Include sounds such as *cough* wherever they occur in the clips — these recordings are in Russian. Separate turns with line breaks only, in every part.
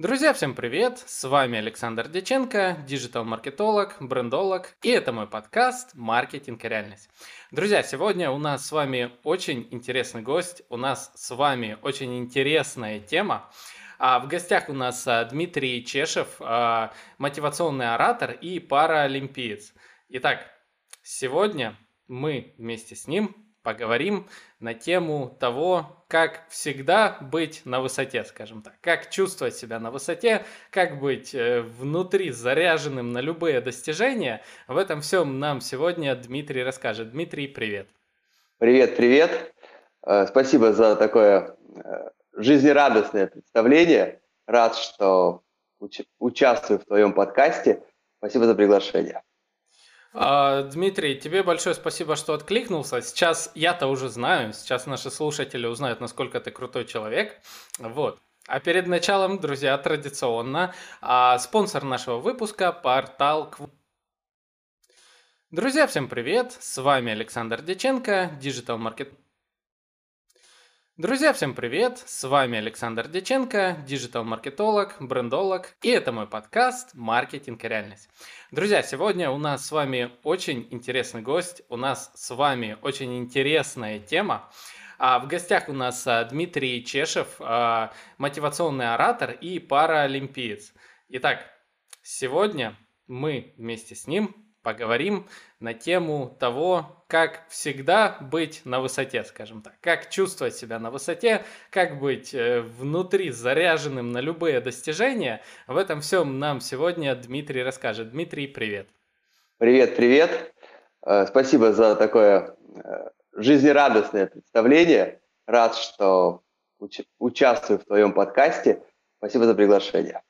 Друзья, всем привет! С вами Александр Деченко, диджитал-маркетолог, брендолог, и это мой подкаст «Маркетинг и реальность». Друзья, сегодня у нас с вами очень интересный гость, у нас с вами очень интересная тема. А в гостях у нас а, Дмитрий Чешев, а, мотивационный оратор и паралимпиец. Итак, сегодня мы вместе с ним поговорим на тему того, как всегда быть на высоте, скажем так, как чувствовать себя на высоте, как быть э, внутри заряженным на любые достижения. В этом всем нам сегодня Дмитрий расскажет. Дмитрий, привет.
Привет, привет. Э, спасибо за такое э, жизнерадостное представление. Рад, что участвую в твоем подкасте. Спасибо за приглашение.
А, Дмитрий, тебе большое спасибо, что откликнулся. Сейчас я-то уже знаю, сейчас наши слушатели узнают, насколько ты крутой человек. Вот. А перед началом, друзья, традиционно, а, спонсор нашего выпуска – портал Кв... Друзья, всем привет! С вами Александр Деченко, digital маркет Друзья, всем привет! С вами Александр Деченко, digital -маркетолог, брендолог, и это мой подкаст «Маркетинг и реальность». Друзья, сегодня у нас с вами очень интересный гость, у нас с вами очень интересная тема. А в гостях у нас а, Дмитрий Чешев, а, мотивационный оратор и паралимпиец. Итак, сегодня мы вместе с ним поговорим на тему того, как всегда быть на высоте, скажем так, как чувствовать себя на высоте, как быть э, внутри заряженным на любые достижения. В этом всем нам сегодня Дмитрий расскажет. Дмитрий, привет.
Привет, привет. Э, спасибо за такое э, жизнерадостное представление. Рад, что участвую в твоем подкасте. Спасибо за приглашение.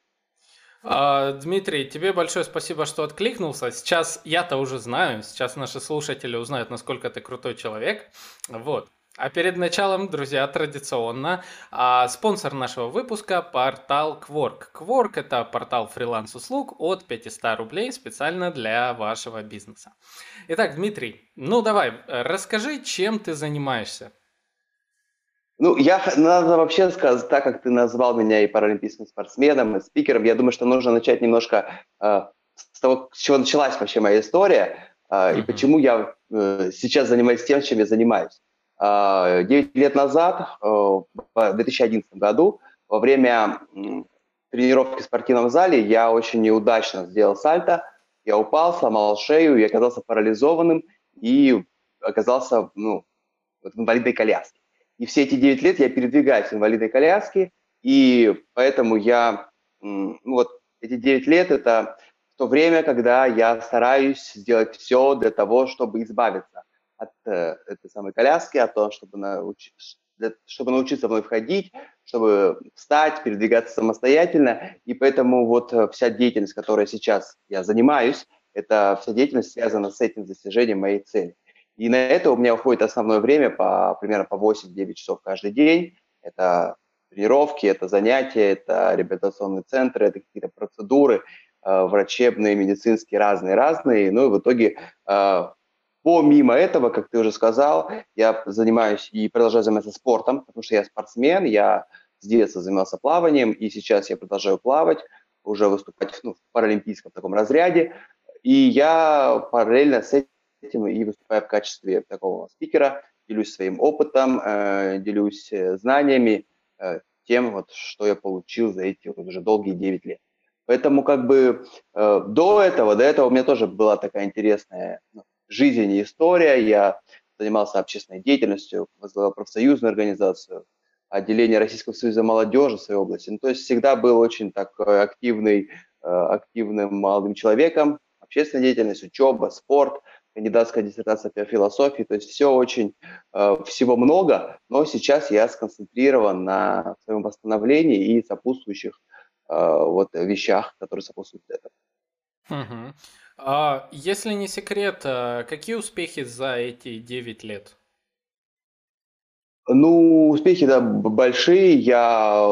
А, Дмитрий, тебе большое спасибо, что откликнулся. Сейчас я-то уже знаю, сейчас наши слушатели узнают, насколько ты крутой человек. Вот. А перед началом, друзья, традиционно, а, спонсор нашего выпуска – портал Quark. Quark – это портал фриланс-услуг от 500 рублей специально для вашего бизнеса. Итак, Дмитрий, ну давай, расскажи, чем ты занимаешься.
Ну, я, надо вообще сказать, так как ты назвал меня и паралимпийским спортсменом, и спикером, я думаю, что нужно начать немножко э, с того, с чего началась вообще моя история, э, mm-hmm. и почему я э, сейчас занимаюсь тем, чем я занимаюсь. Э, 9 лет назад, э, в 2011 году, во время тренировки в спортивном зале, я очень неудачно сделал сальто, я упал, сломал шею, я оказался парализованным и оказался ну, в инвалидной коляске. И все эти 9 лет я передвигаюсь в инвалидной коляске, и поэтому я, ну вот эти 9 лет – это то время, когда я стараюсь сделать все для того, чтобы избавиться от э, этой самой коляски, от того, чтобы, науч... чтобы научиться вновь ходить, чтобы встать, передвигаться самостоятельно. И поэтому вот э, вся деятельность, которой сейчас я занимаюсь, это вся деятельность связана с этим достижением моей цели. И на это у меня уходит основное время по примерно по 8-9 часов каждый день. Это тренировки, это занятия, это реабилитационные центры, это какие-то процедуры э, врачебные, медицинские, разные-разные. Ну и в итоге э, помимо этого, как ты уже сказал, я занимаюсь и продолжаю заниматься спортом, потому что я спортсмен, я с детства занимался плаванием, и сейчас я продолжаю плавать, уже выступать ну, в паралимпийском таком разряде. И я параллельно с этим и выступаю в качестве такого спикера, делюсь своим опытом, э, делюсь э, знаниями, э, тем, вот, что я получил за эти вот уже долгие 9 лет. Поэтому как бы э, до этого, до этого у меня тоже была такая интересная ну, жизнь и история. Я занимался общественной деятельностью, возглавлял профсоюзную организацию, отделение Российского союза молодежи в своей области. Ну, то есть всегда был очень такой активный, э, активным молодым человеком, общественная деятельность, учеба, спорт – кандидатская диссертация по философии, то есть все очень, э, всего много, но сейчас я сконцентрирован на своем восстановлении и сопутствующих э, вот вещах, которые сопутствуют этому.
Угу. А если не секрет, э, какие успехи за эти 9 лет?
Ну, успехи, да, большие. Я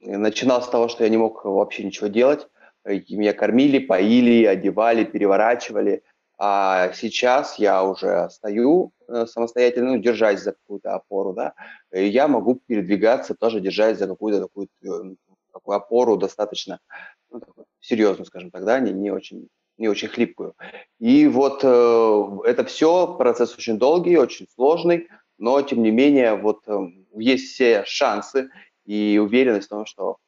начинал с того, что я не мог вообще ничего делать. Меня кормили, поили, одевали, переворачивали – а сейчас я уже стою э, самостоятельно, ну, держась за какую-то опору, да, и я могу передвигаться тоже, держась за какую-то такую, такую опору достаточно ну, серьезную, скажем так, да, не, не очень не очень хлипкую. И вот э, это все процесс очень долгий, очень сложный, но тем не менее вот э, есть все шансы и уверенность в том, что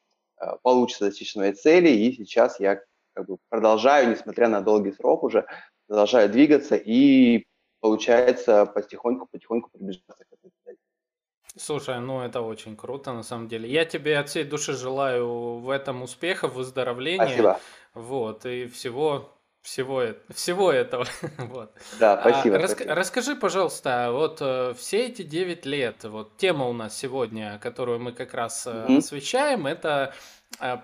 э, получится достичь своей цели. И сейчас я как бы продолжаю, несмотря на долгий срок уже, продолжаю двигаться и получается потихоньку-потихоньку приближаться к этой цели.
Слушай, ну это очень круто на самом деле. Я тебе от всей души желаю в этом успехов, выздоровления.
Спасибо.
Вот, и всего всего, всего этого. *laughs* вот.
Да, а, спасибо,
а,
спасибо.
Расскажи, пожалуйста, вот э, все эти 9 лет, вот тема у нас сегодня, которую мы как раз mm-hmm. освещаем, это э,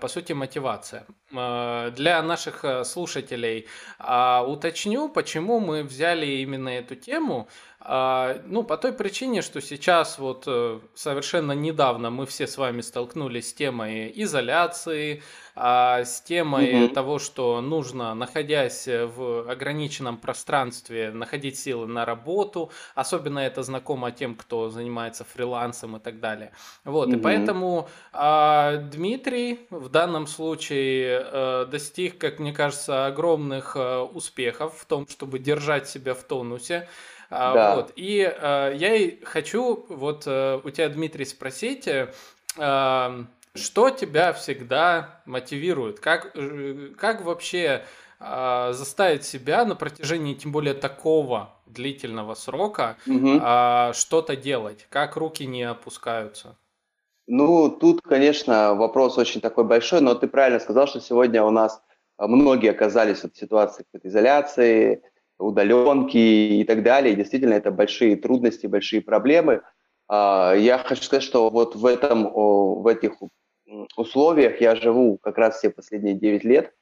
по сути, мотивация. Для наших слушателей а, уточню, почему мы взяли именно эту тему. Ну, по той причине, что сейчас вот э, совершенно недавно мы все с вами столкнулись с темой изоляции, с темой угу. того, что нужно, находясь в ограниченном пространстве, находить силы на работу. Особенно это знакомо тем, кто занимается фрилансом и так далее. Вот, угу. и поэтому Дмитрий в данном случае а, достиг, как мне кажется, огромных а, успехов в том, чтобы держать себя в тонусе. А, да. Вот. И э, я и хочу вот э, у тебя, Дмитрий, спросить, э, что тебя всегда мотивирует? Как, э, как вообще э, заставить себя на протяжении, тем более такого длительного срока, угу. э, что-то делать? Как руки не опускаются?
Ну, тут, конечно, вопрос очень такой большой, но ты правильно сказал, что сегодня у нас многие оказались в ситуации изоляции, удаленки и так далее. Действительно, это большие трудности, большие проблемы. А, я хочу сказать, что вот в, этом, в этих условиях я живу как раз все последние 9 лет,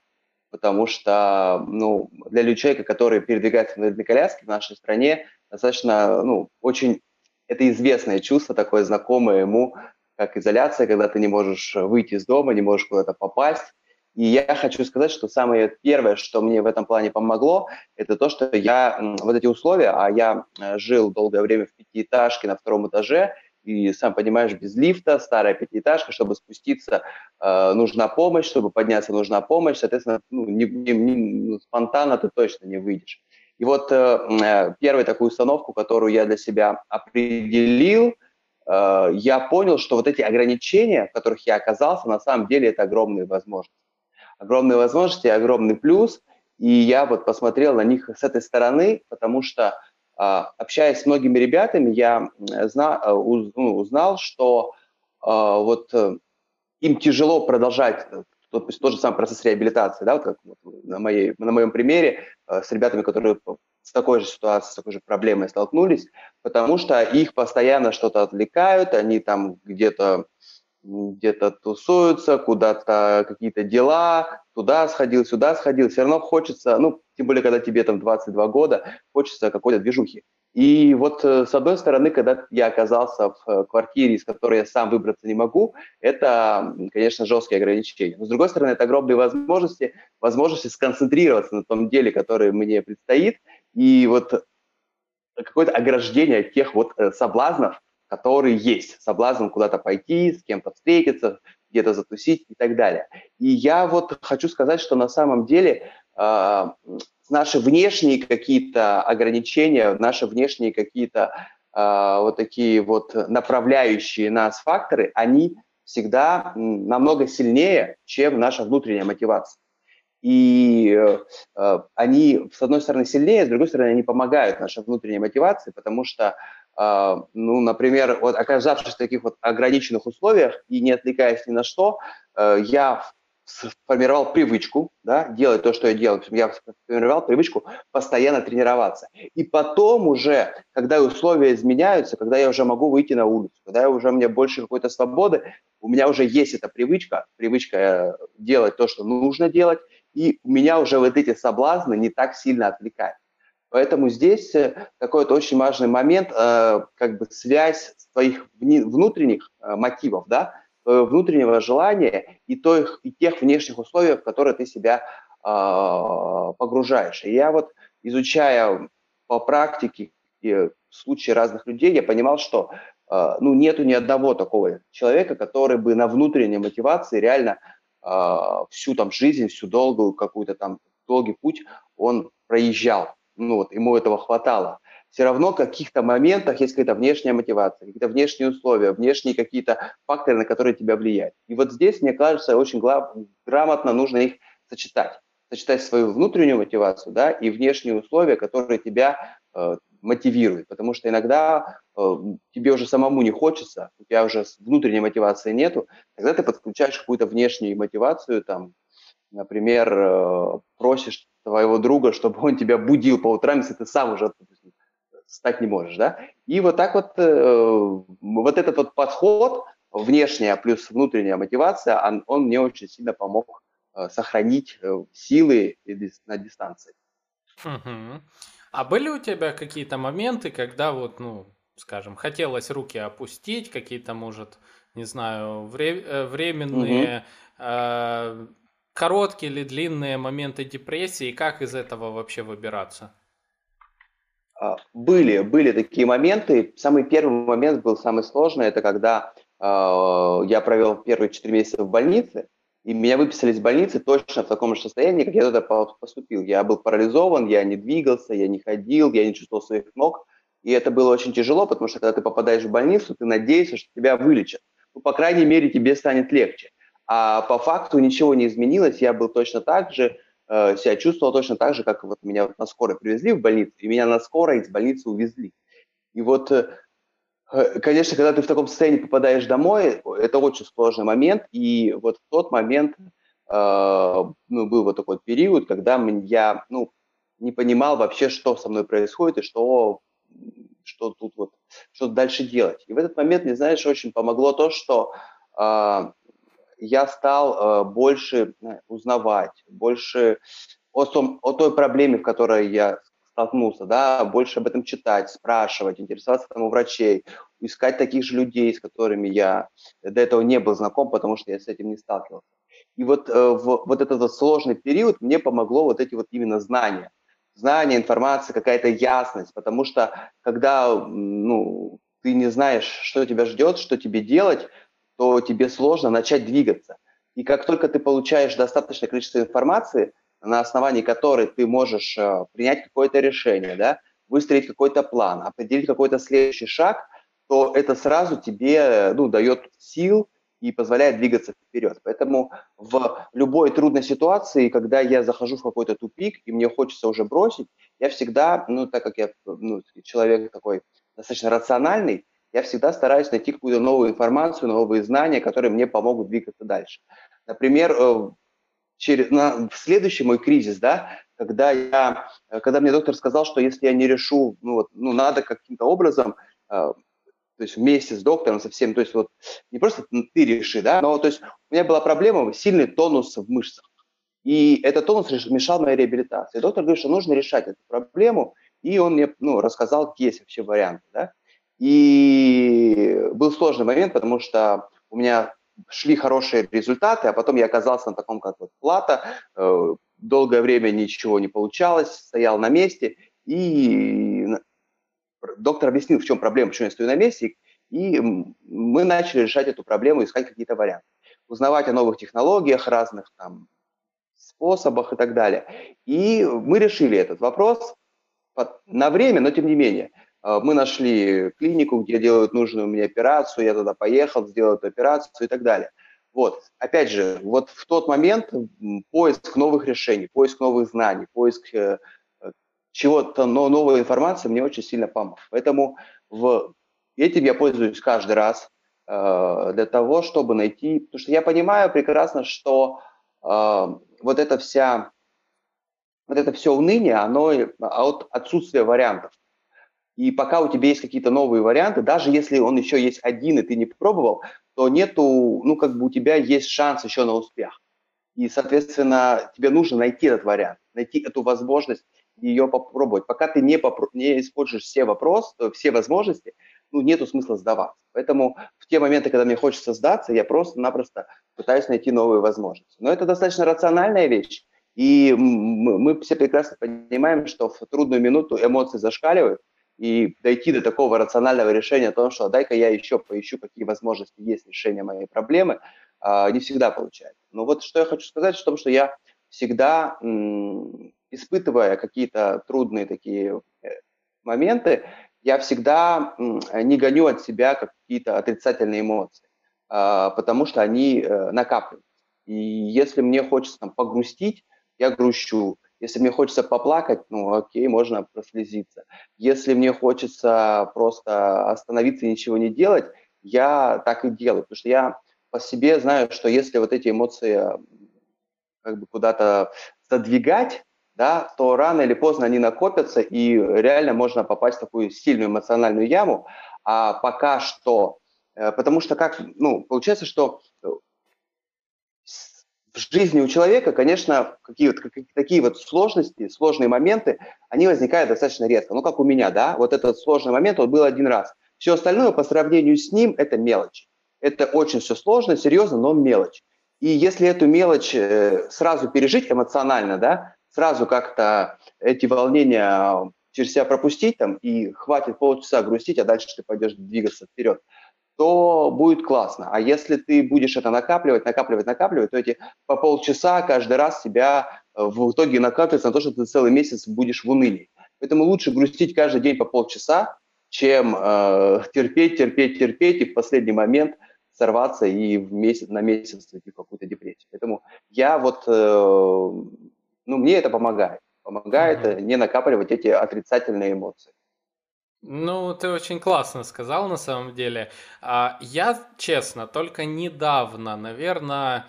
потому что ну, для человека, который передвигается на коляске в нашей стране, достаточно, ну, очень, это известное чувство, такое знакомое ему, как изоляция, когда ты не можешь выйти из дома, не можешь куда-то попасть, и я хочу сказать, что самое первое, что мне в этом плане помогло, это то, что я вот эти условия, а я э, жил долгое время в пятиэтажке на втором этаже, и сам понимаешь, без лифта, старая пятиэтажка, чтобы спуститься э, нужна помощь, чтобы подняться нужна помощь, соответственно, ну, не, не, не, ну, спонтанно ты точно не выйдешь. И вот э, э первую такую установку, которую я для себя определил, э, я понял, что вот эти ограничения, в которых я оказался, на самом деле это огромные возможности огромные возможности, огромный плюс. И я вот посмотрел на них с этой стороны, потому что а, общаясь с многими ребятами, я зна, а, ну, узнал, что а, вот э, им тяжело продолжать тот, тот же самый процесс реабилитации, да, вот как на, моей, на моем примере с ребятами, которые с такой же ситуацией, с такой же проблемой столкнулись, потому что их постоянно что-то отвлекают, они там где-то где-то тусуются, куда-то какие-то дела, туда сходил, сюда сходил, все равно хочется, ну, тем более, когда тебе там 22 года, хочется какой-то движухи. И вот э, с одной стороны, когда я оказался в э, квартире, из которой я сам выбраться не могу, это, конечно, жесткие ограничения. Но с другой стороны, это огромные возможности, возможности сконцентрироваться на том деле, которое мне предстоит, и вот какое-то ограждение от тех вот э, соблазнов, которые есть. Соблазн куда-то пойти, с кем-то встретиться, где-то затусить и так далее. И я вот хочу сказать, что на самом деле э, наши внешние какие-то ограничения, наши внешние какие-то э, вот такие вот направляющие нас факторы, они всегда намного сильнее, чем наша внутренняя мотивация. И э, они, с одной стороны, сильнее, с другой стороны, они помогают нашей внутренней мотивации, потому что а, ну, например, вот оказавшись в таких вот ограниченных условиях и не отвлекаясь ни на что, э, я сформировал привычку, да, делать то, что я делаю. Я сформировал привычку постоянно тренироваться. И потом уже, когда условия изменяются, когда я уже могу выйти на улицу, когда я уже у меня больше какой-то свободы, у меня уже есть эта привычка, привычка э, делать то, что нужно делать, и меня уже вот эти соблазны не так сильно отвлекают. Поэтому здесь э, такой вот очень важный момент, э, как бы связь своих внутренних э, мотивов, да, внутреннего желания и, той, и тех внешних условий, в которые ты себя погружаешь. И я вот, изучая по практике в случае разных людей, я понимал, что ну, нету ни одного такого человека, который бы на внутренней мотивации реально всю там жизнь, всю долгую какую-то там долгий путь он проезжал. Ну вот, ему этого хватало. Все равно в каких-то моментах есть какая-то внешняя мотивация, какие-то внешние условия, внешние какие-то факторы, на которые тебя влияют. И вот здесь, мне кажется, очень грамотно нужно их сочетать. Сочетать свою внутреннюю мотивацию да, и внешние условия, которые тебя э, мотивируют. Потому что иногда э, тебе уже самому не хочется, у тебя уже внутренней мотивации нету, тогда ты подключаешь какую-то внешнюю мотивацию, там, например, э, просишь твоего друга, чтобы он тебя будил по утрам, если ты сам уже стать не можешь, да? И вот так вот, э, вот этот вот подход, внешняя плюс внутренняя мотивация, он, он мне очень сильно помог э, сохранить э, силы на дистанции.
Угу. А были у тебя какие-то моменты, когда вот, ну, скажем, хотелось руки опустить, какие-то, может, не знаю, вре- э, временные, угу. э- короткие или длинные моменты депрессии, и как из этого вообще выбираться?
А, были, были такие моменты. Самый первый момент был самый сложный. Это когда э, я провел первые 4 месяца в больнице, и меня выписали из больницы точно в таком же состоянии, как я туда поступил. Я был парализован, я не двигался, я не ходил, я не чувствовал своих ног. И это было очень тяжело, потому что когда ты попадаешь в больницу, ты надеешься, что тебя вылечат. Ну, по крайней мере, тебе станет легче. А по факту ничего не изменилось. Я был точно так же, Э, себя чувствовал точно так же, как вот меня вот на скорой привезли в больницу, и меня на скорой из больницы увезли. И вот, э, конечно, когда ты в таком состоянии попадаешь домой, это очень сложный момент, и вот в тот момент ну, был вот такой период, когда я ну, не понимал вообще, что со мной происходит и что, что тут вот, что дальше делать. И в этот момент, мне, знаешь, очень помогло то, что я стал э, больше э, узнавать, больше о, том, о той проблеме, в которой я столкнулся, да, больше об этом читать, спрашивать, интересоваться там у врачей, искать таких же людей, с которыми я до этого не был знаком, потому что я с этим не сталкивался. И вот э, в вот этот вот сложный период мне помогло вот эти вот именно знания. Знания, информация, какая-то ясность, потому что когда ну, ты не знаешь, что тебя ждет, что тебе делать, то тебе сложно начать двигаться. И как только ты получаешь достаточное количество информации, на основании которой ты можешь э, принять какое-то решение, да, выстроить какой-то план, определить какой-то следующий шаг, то это сразу тебе ну, дает сил и позволяет двигаться вперед. Поэтому в любой трудной ситуации, когда я захожу в какой-то тупик и мне хочется уже бросить, я всегда, ну так как я ну, человек такой достаточно рациональный, я всегда стараюсь найти какую-то новую информацию, новые знания, которые мне помогут двигаться дальше. Например, э, через, на, следующий мой кризис, да, когда, я, э, когда мне доктор сказал, что если я не решу, ну, вот, ну надо каким-то образом, э, то есть вместе с доктором, со всем, то есть вот не просто ты реши, да, но то есть у меня была проблема, сильный тонус в мышцах. И этот тонус мешал моей реабилитации. Доктор говорит, что нужно решать эту проблему, и он мне ну, рассказал, какие есть вообще варианты. Да? И был сложный момент, потому что у меня шли хорошие результаты, а потом я оказался на таком, как вот плата, э, долгое время ничего не получалось, стоял на месте, и доктор объяснил, в чем проблема, почему я стою на месте, и мы начали решать эту проблему, искать какие-то варианты, узнавать о новых технологиях, разных там способах и так далее. И мы решили этот вопрос на время, но тем не менее – мы нашли клинику, где делают нужную мне операцию, я туда поехал, сделал эту операцию и так далее. Вот, опять же, вот в тот момент поиск новых решений, поиск новых знаний, поиск э, чего-то, но новой информации мне очень сильно помог. Поэтому в, этим я пользуюсь каждый раз э, для того, чтобы найти, потому что я понимаю прекрасно, что э, вот эта вся, вот это все уныние, оно от отсутствия вариантов. И пока у тебя есть какие-то новые варианты, даже если он еще есть один, и ты не пробовал, то нету, ну, как бы у тебя есть шанс еще на успех. И, соответственно, тебе нужно найти этот вариант, найти эту возможность ее попробовать. Пока ты не, попро- не используешь все вопросы, все возможности, ну, нету смысла сдаваться. Поэтому в те моменты, когда мне хочется сдаться, я просто-напросто пытаюсь найти новые возможности. Но это достаточно рациональная вещь. И мы все прекрасно понимаем, что в трудную минуту эмоции зашкаливают, и дойти до такого рационального решения о том, что дай-ка я еще поищу, какие возможности есть решения моей проблемы, а, не всегда получается. Но вот что я хочу сказать, в том, что я всегда, испытывая какие-то трудные такие э, моменты, я всегда не гоню от себя какие-то отрицательные эмоции, а, потому что они э, накапливаются. И если мне хочется там, погрустить, я грущу. Если мне хочется поплакать, ну окей, можно прослезиться. Если мне хочется просто остановиться и ничего не делать, я так и делаю. Потому что я по себе знаю, что если вот эти эмоции как бы куда-то задвигать, да, то рано или поздно они накопятся, и реально можно попасть в такую сильную эмоциональную яму. А пока что, э, потому что как, ну, получается, что в жизни у человека, конечно, какие вот, такие вот сложности, сложные моменты, они возникают достаточно редко. Ну, как у меня, да, вот этот сложный момент, он был один раз. Все остальное по сравнению с ним – это мелочь. Это очень все сложно, серьезно, но мелочь. И если эту мелочь э, сразу пережить эмоционально, да, сразу как-то эти волнения через себя пропустить там и хватит полчаса грустить, а дальше ты пойдешь двигаться вперед – то будет классно. А если ты будешь это накапливать, накапливать, накапливать, то эти по полчаса каждый раз себя э, в итоге накапливается на то, что ты целый месяц будешь в унынии. Поэтому лучше грустить каждый день по полчаса, чем э, терпеть, терпеть, терпеть и в последний момент сорваться и в месяц, на месяц уйти в какую-то депрессию. Поэтому я вот, э, ну, мне это помогает. Помогает mm-hmm. не накапливать эти отрицательные эмоции.
Ну, ты очень классно сказал на самом деле. А, я, честно, только недавно, наверное,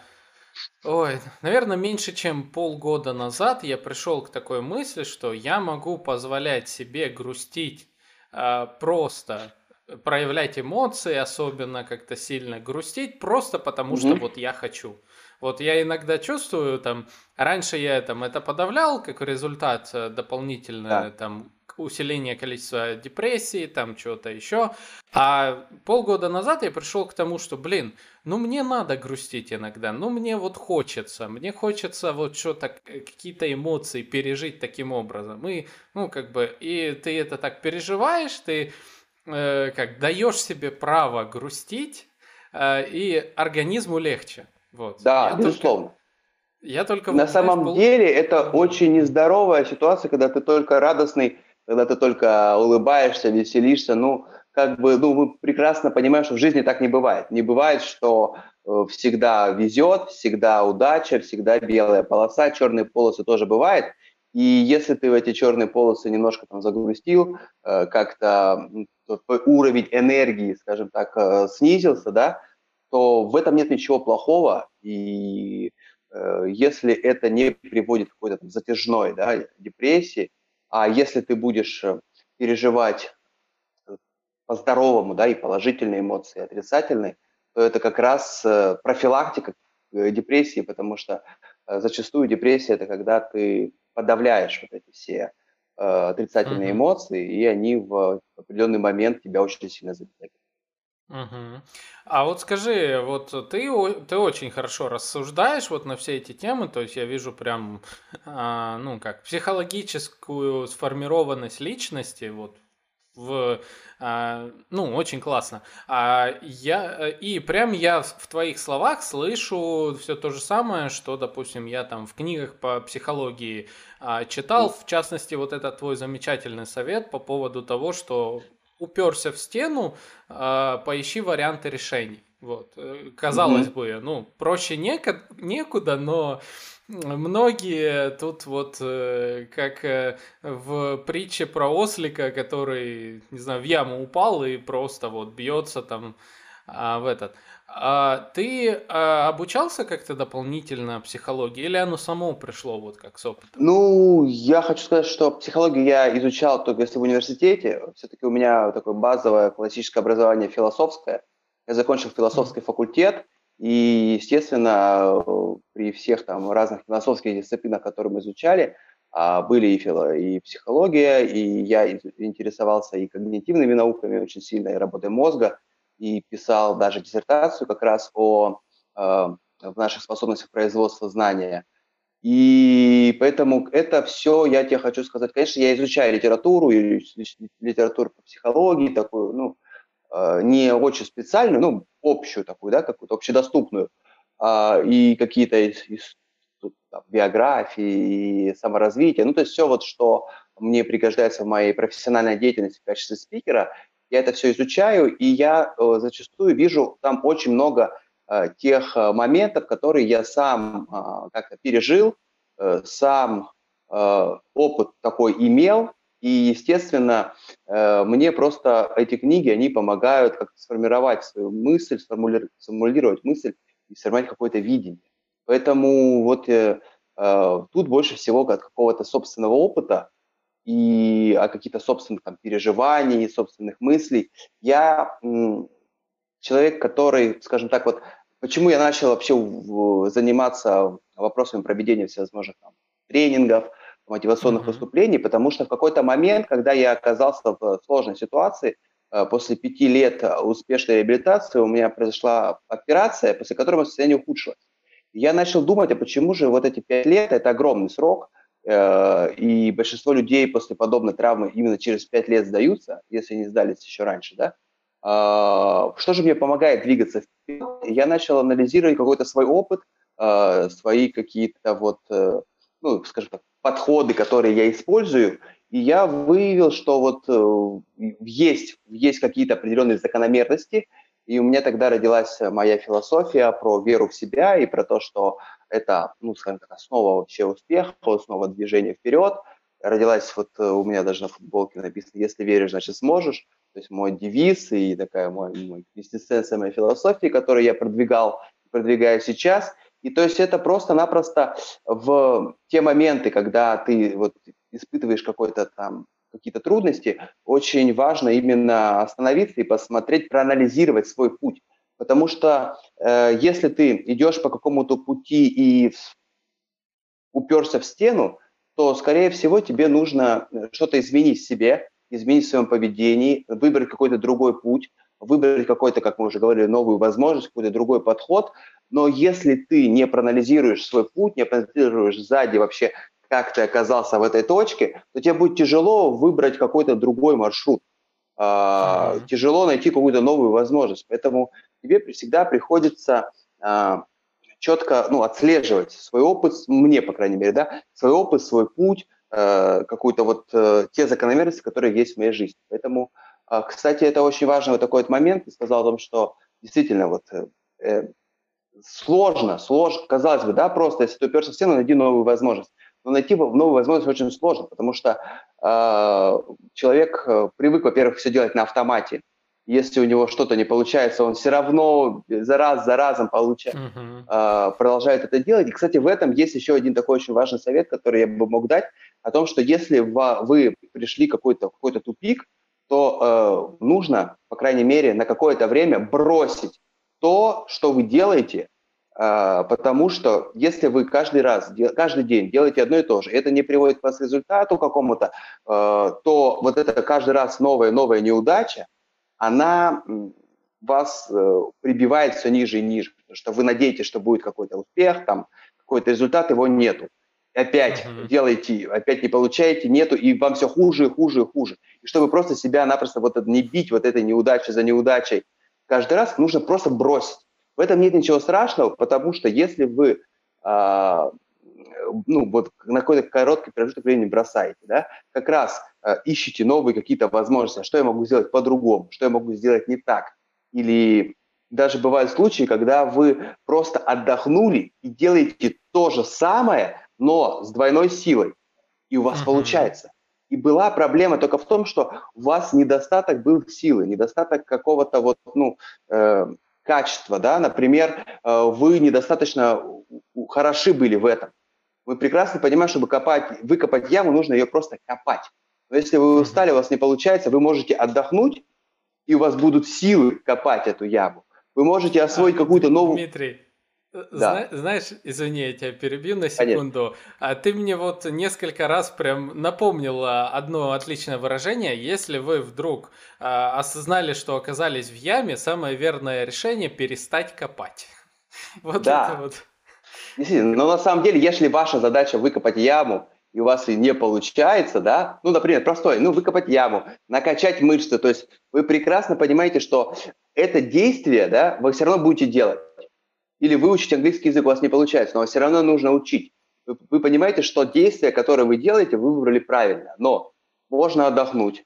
ой, наверное, меньше чем полгода назад я пришел к такой мысли, что я могу позволять себе грустить а, просто проявлять эмоции, особенно как-то сильно грустить, просто потому что вот я хочу. Вот я иногда чувствую, там, раньше я там это подавлял, как результат э, дополнительно да. там усиление количества депрессии, там что-то еще. А полгода назад я пришел к тому, что, блин, ну мне надо грустить иногда, ну мне вот хочется, мне хочется вот что-то, какие-то эмоции пережить таким образом. И, ну, как бы, и ты это так переживаешь, ты э, как даешь себе право грустить, э, и организму легче. Вот.
Да, я безусловно.
Только, я только
на самом пол... деле это очень нездоровая ситуация, когда ты только радостный, когда ты только улыбаешься, веселишься. Ну, как бы, ну, мы прекрасно понимаем, что в жизни так не бывает. Не бывает, что э, всегда везет, всегда удача, всегда белая полоса, черные полосы тоже бывает. И если ты в эти черные полосы немножко там загрустил, э, как-то твой уровень энергии, скажем так, э, снизился, да, то в этом нет ничего плохого, и э, если это не приводит к какой-то затяжной да, депрессии, а если ты будешь э, переживать э, по-здоровому, да, и положительные эмоции, и отрицательные, то это как раз э, профилактика депрессии, потому что зачастую депрессия – это когда ты подавляешь вот эти все отрицательные mm-hmm. эмоции, и они в определенный момент тебя очень сильно затягивают.
Мгм. А вот скажи, вот ты, ты очень хорошо рассуждаешь вот на все эти темы, то есть я вижу прям, а, ну как, психологическую сформированность личности, вот в, а, ну, очень классно. А я, и прям я в твоих словах слышу все то же самое, что, допустим, я там в книгах по психологии а, читал, в частности, вот этот твой замечательный совет по поводу того, что уперся в стену, э, поищи варианты решений. Вот. Э, казалось mm-hmm. бы, ну, проще неко- некуда, но многие тут вот э, как э, в притче про ослика, который, не знаю, в яму упал и просто вот бьется там а, в этот. А ты а, обучался как-то дополнительно психологии или оно само пришло вот как с опытом?
Ну, я хочу сказать, что психологию я изучал только если в университете. Все-таки у меня такое базовое классическое образование философское. Я закончил философский mm-hmm. факультет, и, естественно, при всех там разных философских дисциплинах, которые мы изучали, а, были и, фило, и психология, и я интересовался и когнитивными науками очень сильно, и работой мозга – и писал даже диссертацию как раз о э, наших способностях производства знания. И поэтому это все, я тебе хочу сказать, конечно, я изучаю литературу, литературу по психологии, такую, ну, э, не очень специальную, ну, общую такую, да, какую-то общедоступную, а, и какие-то биографии и саморазвития, ну, то есть все вот, что мне пригождается в моей профессиональной деятельности в качестве спикера, я это все изучаю, и я э, зачастую вижу там очень много э, тех э, моментов, которые я сам э, как-то пережил, э, сам э, опыт такой имел, и, естественно, э, мне просто эти книги, они помогают как-то сформировать свою мысль, сформулировать, сформулировать мысль и сформировать какое-то видение. Поэтому вот э, э, тут больше всего от какого-то собственного опыта и о каких-то собственных там, переживаний, собственных мыслей. Я человек, который, скажем так, вот почему я начал вообще в, заниматься вопросами проведения всевозможных там, тренингов, мотивационных mm-hmm. выступлений, потому что в какой-то момент, когда я оказался в сложной ситуации, э, после пяти лет успешной реабилитации у меня произошла операция, после которой мое состояние ухудшилось. Я начал думать, а почему же вот эти пять лет – это огромный срок, и большинство людей после подобной травмы именно через пять лет сдаются, если не сдались еще раньше, да? А, что же мне помогает двигаться вперед? Я начал анализировать какой-то свой опыт, э, свои какие-то вот, э, ну, скажем так, подходы, которые я использую, и я выявил, что вот есть, есть какие-то определенные закономерности – и у меня тогда родилась моя философия про веру в себя и про то, что это, ну, скажем так, основа вообще успеха, основа движения вперед. Родилась вот э, у меня даже на футболке написано «Если веришь, значит сможешь». То есть мой девиз и такая мой, мой квинтэссенция моей философии, которую я продвигал, продвигаю сейчас. И то есть это просто-напросто в те моменты, когда ты вот испытываешь какой-то там какие-то трудности, очень важно именно остановиться и посмотреть, проанализировать свой путь. Потому что э, если ты идешь по какому-то пути и уперся в стену, то, скорее всего, тебе нужно э, что-то изменить в себе, изменить в своем поведении, выбрать какой-то другой путь, выбрать какой-то, как мы уже говорили, новую возможность, какой-то другой подход. Но если ты не проанализируешь свой путь, не проанализируешь сзади вообще, как ты оказался в этой точке, то тебе будет тяжело выбрать какой-то другой маршрут. А, mm-hmm. Тяжело найти какую-то новую возможность. Поэтому тебе всегда приходится а, четко ну, отслеживать свой опыт, мне, по крайней мере, да, свой опыт, свой путь, а, какую-то вот а, те закономерности, которые есть в моей жизни. Поэтому, а, кстати, это очень важный вот такой вот момент. Ты сказал о том, что действительно вот э, э сложно, сложно, казалось бы, да, просто если ты уперся в стену, найди новую возможность но найти новую возможность очень сложно, потому что э, человек привык, во-первых, все делать на автомате. Если у него что-то не получается, он все равно за раз за разом получает, uh-huh. э, продолжает это делать. И, кстати, в этом есть еще один такой очень важный совет, который я бы мог дать, о том, что если вы пришли какой-то какой-то тупик, то э, нужно, по крайней мере, на какое-то время бросить то, что вы делаете, а, потому что если вы каждый раз, каждый день делаете одно и то же, это не приводит вас к результату какому-то, а, то вот это каждый раз новая, новая неудача, она вас э, прибивает все ниже и ниже, потому что вы надеетесь, что будет какой-то успех, там какой-то результат, его нету. И опять uh-huh. делаете, опять не получаете, нету, и вам все хуже и хуже и хуже. И чтобы просто себя напросто вот не бить вот этой неудачей за неудачей каждый раз, нужно просто бросить в этом нет ничего страшного, потому что если вы а, ну, вот на какой-то короткий промежуток времени бросаете, да, как раз а, ищете новые какие-то возможности, а что я могу сделать по-другому, что я могу сделать не так. Или даже бывают случаи, когда вы просто отдохнули и делаете то же самое, но с двойной силой, и у вас uh-huh. получается. И была проблема только в том, что у вас недостаток был силы, недостаток какого-то вот, ну, э, качества, да, например, э, вы недостаточно хороши были в этом. Вы прекрасно понимаете, чтобы копать, выкопать яму, нужно ее просто копать. Но если вы устали, у вас не получается, вы можете отдохнуть, и у вас будут силы копать эту яму. Вы можете освоить какую-то новую...
Дмитрий, да. знаешь, извини, я тебя перебью на секунду. А ты мне вот несколько раз прям напомнила одно отличное выражение. Если вы вдруг а, осознали, что оказались в яме, самое верное решение перестать копать. *laughs*
Вот да. это вот. Действительно, но на самом деле, если ваша задача выкопать яму, и у вас и не получается, да, ну, например, простой, ну, выкопать яму, накачать мышцы, то есть вы прекрасно понимаете, что это действие, да, вы все равно будете делать. Или выучить английский язык у вас не получается, но все равно нужно учить. Вы, вы понимаете, что действие, которое вы делаете, вы выбрали правильно, но можно отдохнуть,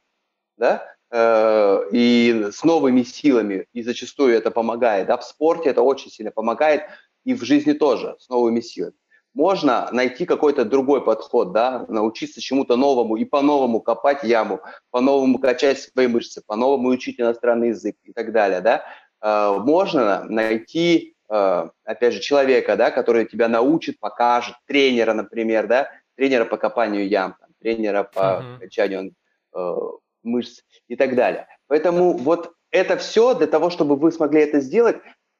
да, э, и с новыми силами, и зачастую это помогает, да, в спорте это очень сильно помогает, и в жизни тоже, с новыми силами можно найти какой-то другой подход, да, научиться чему-то новому и по-новому копать яму, по-новому качать свои мышцы, по-новому учить иностранный язык и так далее, да. Э, можно найти, опять же, человека, да, который тебя научит, покажет, тренера, например, да, тренера по копанию ям, там, тренера по uh-huh. качанию э, мышц и так далее. Поэтому вот это все для того, чтобы вы смогли это сделать,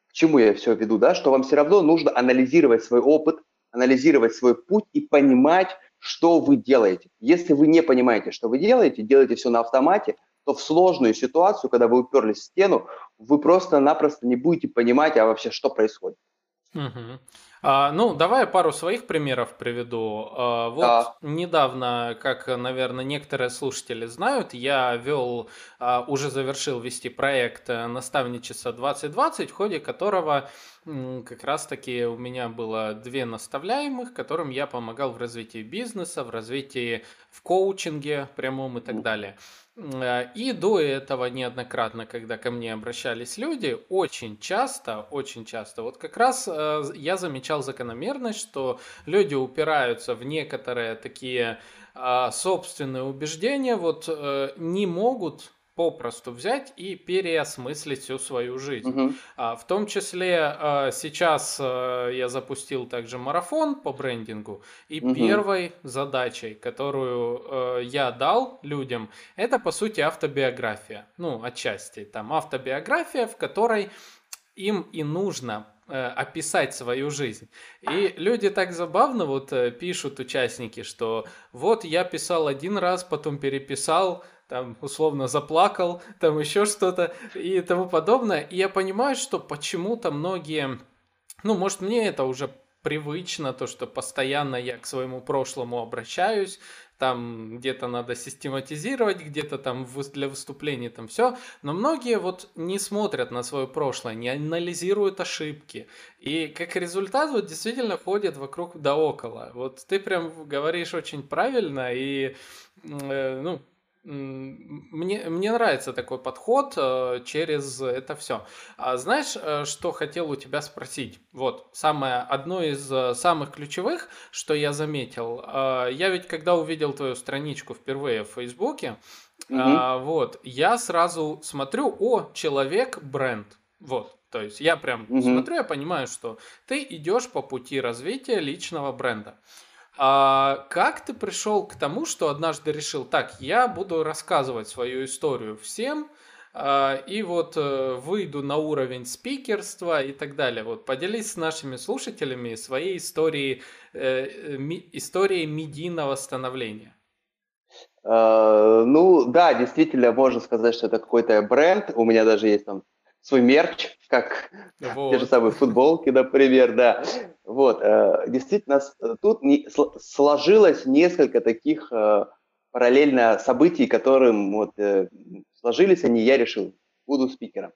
к чему я все веду, да, что вам все равно нужно анализировать свой опыт, анализировать свой путь и понимать, что вы делаете. Если вы не понимаете, что вы делаете, делаете все на автомате, то в сложную ситуацию, когда вы уперлись в стену, вы просто-напросто не будете понимать, а вообще что происходит.
Угу. А, ну, давай пару своих примеров приведу. А, вот да. недавно, как, наверное, некоторые слушатели знают, я вел, а, уже завершил вести проект «Наставничество 2020», в ходе которого как раз-таки у меня было две наставляемых, которым я помогал в развитии бизнеса, в развитии в коучинге прямом и так далее. Э, и до этого неоднократно, когда ко мне обращались люди, очень часто, очень часто, вот как раз э, я замечал закономерность, что люди упираются в некоторые такие а, собственные убеждения, вот э, не могут попросту взять и переосмыслить всю свою жизнь. Угу. А, в том числе а, сейчас а, я запустил также марафон по брендингу, и угу. первой задачей, которую а, я дал людям, это по сути автобиография. Ну, отчасти там автобиография, в которой им и нужно э, описать свою жизнь. И люди так забавно вот э, пишут участники, что вот я писал один раз, потом переписал, там условно заплакал, там еще что-то и тому подобное. И я понимаю, что почему-то многие, ну, может, мне это уже привычно, то, что постоянно я к своему прошлому обращаюсь, там где-то надо систематизировать, где-то там для выступлений там все, но многие вот не смотрят на свое прошлое, не анализируют ошибки, и как результат вот действительно ходят вокруг да около. Вот ты прям говоришь очень правильно, и э, ну, мне, мне нравится такой подход э, через это все. А знаешь, э, что хотел у тебя спросить? Вот, самое, одно из э, самых ключевых, что я заметил. Я ведь, когда увидел твою страничку впервые в Фейсбуке, угу. вот, я сразу смотрю, о, человек бренд. Вот, то есть я прям угу. смотрю, я понимаю, что ты идешь по пути развития личного бренда. А как ты пришел к тому, что однажды решил, так, я буду рассказывать свою историю всем, а, и вот э, выйду на уровень спикерства и так далее. Вот поделись с нашими слушателями своей историей, э, историей медийного становления.
Uh, ну да, действительно, можно сказать, что это какой-то бренд. У меня даже есть там свой мерч, как вот. те же самые футболки, например, да. Вот, э, действительно, тут сложилось несколько таких э, параллельно событий, которым вот э, сложились они, я решил, буду спикером.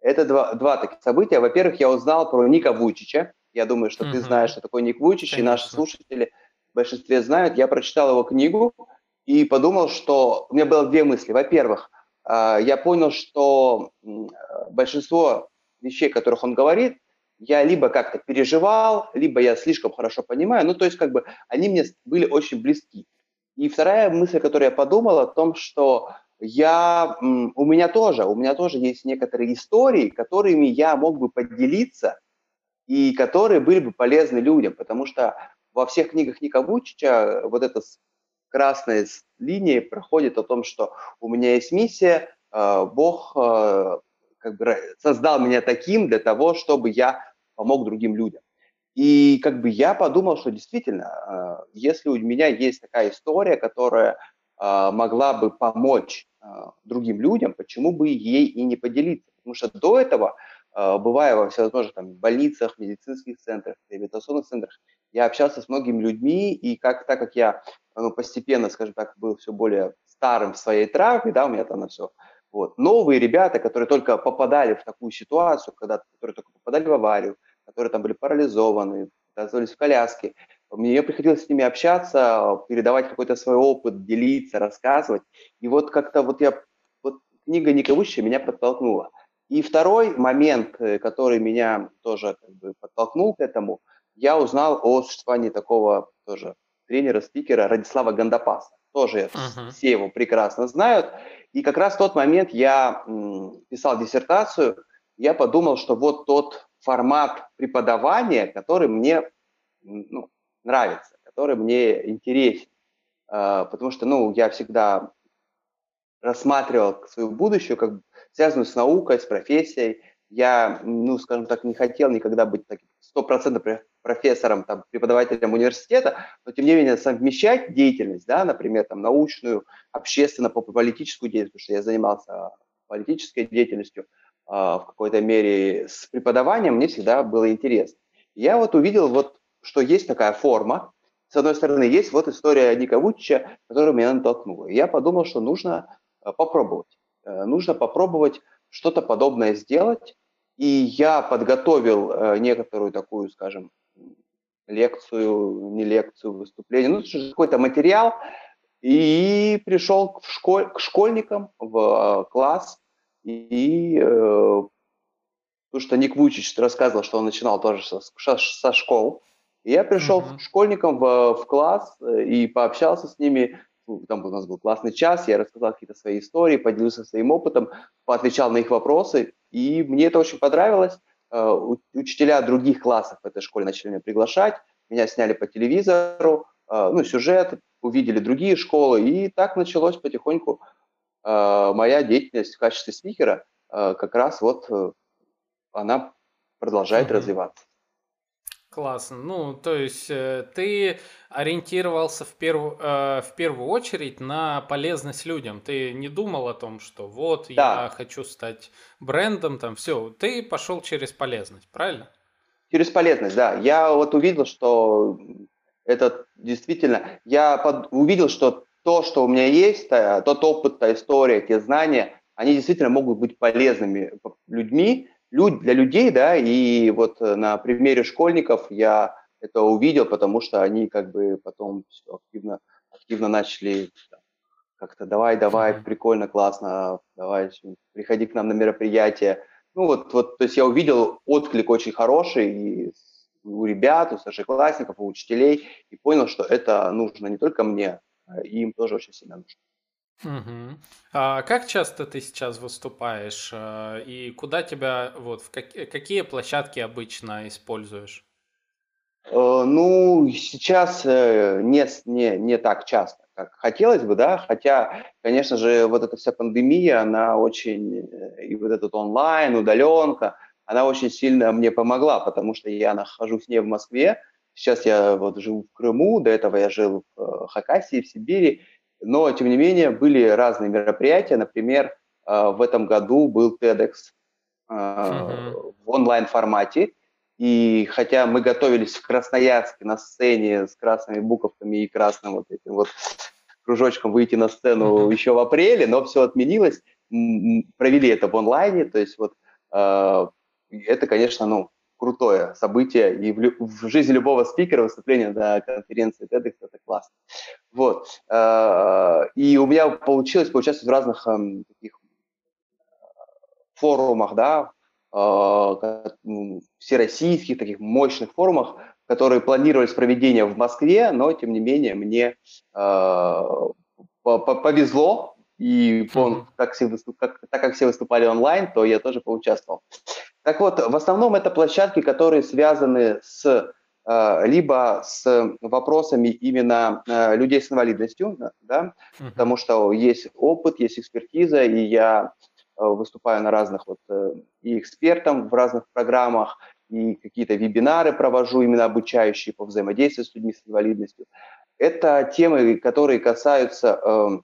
Это два, два таких события. Во-первых, я узнал про Ника Вучича. Я думаю, что угу. ты знаешь, что такое Ник Вучич, Конечно. и наши слушатели в большинстве знают. Я прочитал его книгу и подумал, что у меня было две мысли. Во-первых, я понял, что большинство вещей, о которых он говорит, я либо как-то переживал, либо я слишком хорошо понимаю. Ну, то есть, как бы, они мне были очень близки. И вторая мысль, которую я подумал, о том, что я, у меня тоже, у меня тоже есть некоторые истории, которыми я мог бы поделиться, и которые были бы полезны людям, потому что во всех книгах Ника Вучича вот эта красная линия проходит о том, что у меня есть миссия, э, Бог э, как бы создал меня таким для того, чтобы я помог другим людям. И как бы я подумал, что действительно, а, если у меня есть такая история, которая а, могла бы помочь а, другим людям, почему бы ей и не поделиться? Потому что до этого бывая во всевозможных там, больницах, медицинских центрах, реабилитационных центрах, я общался с многими людьми, и как, так как я ну, постепенно, скажем так, был все более старым в своей травме, да, у меня там на все, вот, новые ребята, которые только попадали в такую ситуацию, когда, которые только попадали в аварию, которые там были парализованы, оказывались в коляске, мне приходилось с ними общаться, передавать какой-то свой опыт, делиться, рассказывать. И вот как-то вот я, вот книга Никовущая меня подтолкнула. И второй момент, э, который меня тоже как бы подтолкнул к этому, я узнал о существовании такого тоже тренера-спикера Радислава Гандапаса. Тоже uh-huh. все его прекрасно знают. И как раз в тот момент я м, писал диссертацию, я подумал, что вот тот формат преподавания, который мне ну, нравится, который мне интересен. Э, потому что, ну, я всегда рассматривал свою будущую как связанную с наукой, с профессией. Я, ну, скажем так, не хотел никогда быть таким стопроцентно профессором, там, преподавателем университета, но тем не менее совмещать деятельность, да, например, там, научную, общественно-политическую деятельность, потому что я занимался политической деятельностью в какой-то мере с преподаванием, мне всегда было интересно. Я вот увидел вот что есть такая форма. С одной стороны, есть вот история Ника Вучича, которая меня натолкнула. я подумал, что нужно э, попробовать. Э, нужно попробовать что-то подобное сделать. И я подготовил э, некоторую такую, скажем, лекцию, не лекцию, выступление, ну, какой-то материал, и пришел в школь, к школьникам в класс, и э, потому что Ник Вучич рассказывал, что он начинал тоже со, со школ, я пришел mm-hmm. школьникам в, в класс э, и пообщался с ними. Ну, там у нас был классный час, я рассказал какие-то свои истории, поделился своим опытом, поотвечал на их вопросы, и мне это очень понравилось. Э, учителя других классов в этой школе начали меня приглашать, меня сняли по телевизору, э, ну, сюжет, увидели другие школы, и так началось потихоньку моя деятельность в качестве спикера, как раз вот она продолжает mm-hmm. развиваться.
Классно. Ну, то есть э, ты ориентировался в, перв, э, в первую очередь на полезность людям. Ты не думал о том, что вот да. я хочу стать брендом, там все. Ты пошел через полезность, правильно?
Через полезность, да. Я вот увидел, что это действительно... Я под, увидел, что то, что у меня есть, тот опыт, та история, те знания, они действительно могут быть полезными людьми, люд, для людей, да, и вот э, на примере школьников я это увидел, потому что они как бы потом все активно, активно начали как-то давай, давай, прикольно, классно, давай, приходи к нам на мероприятие. Ну вот, вот, то есть я увидел отклик очень хороший и у ребят, у старшеклассников, у учителей, и понял, что это нужно не только мне, а им тоже очень сильно нужно.
Угу. А как часто ты сейчас выступаешь э, и куда тебя вот в как, какие площадки обычно используешь?
Э, ну, сейчас э, не, не, не так часто, как хотелось бы, да, хотя, конечно же, вот эта вся пандемия, она очень, и вот этот онлайн, удаленка, она очень сильно мне помогла, потому что я нахожусь не в Москве, сейчас я вот живу в Крыму, до этого я жил в Хакасии, в Сибири, но, тем не менее, были разные мероприятия. Например, э, в этом году был TEDx uh-huh. в онлайн-формате. И хотя мы готовились в Красноярске на сцене с красными буковками и красным вот этим вот кружочком выйти на сцену еще в апреле, но все отменилось. Провели это в онлайне, то есть вот э, это, конечно, ну, крутое событие, и в, в жизни любого спикера выступление на конференции TEDx – это классно. Вот. Э, и у меня получилось поучаствовать в разных эм, таких форумах, да, э, всероссийских таких мощных форумах, которые планировались проведение в Москве, но, тем не менее, мне э, повезло, и он, как все как, так как все выступали онлайн, то я тоже поучаствовал. Так вот, в основном это площадки, которые связаны с э, либо с вопросами именно э, людей с инвалидностью, да, uh-huh. потому что есть опыт, есть экспертиза, и я э, выступаю на разных вот и экспертом в разных программах, и какие-то вебинары провожу, именно обучающие по взаимодействию с людьми с инвалидностью. Это темы, которые касаются,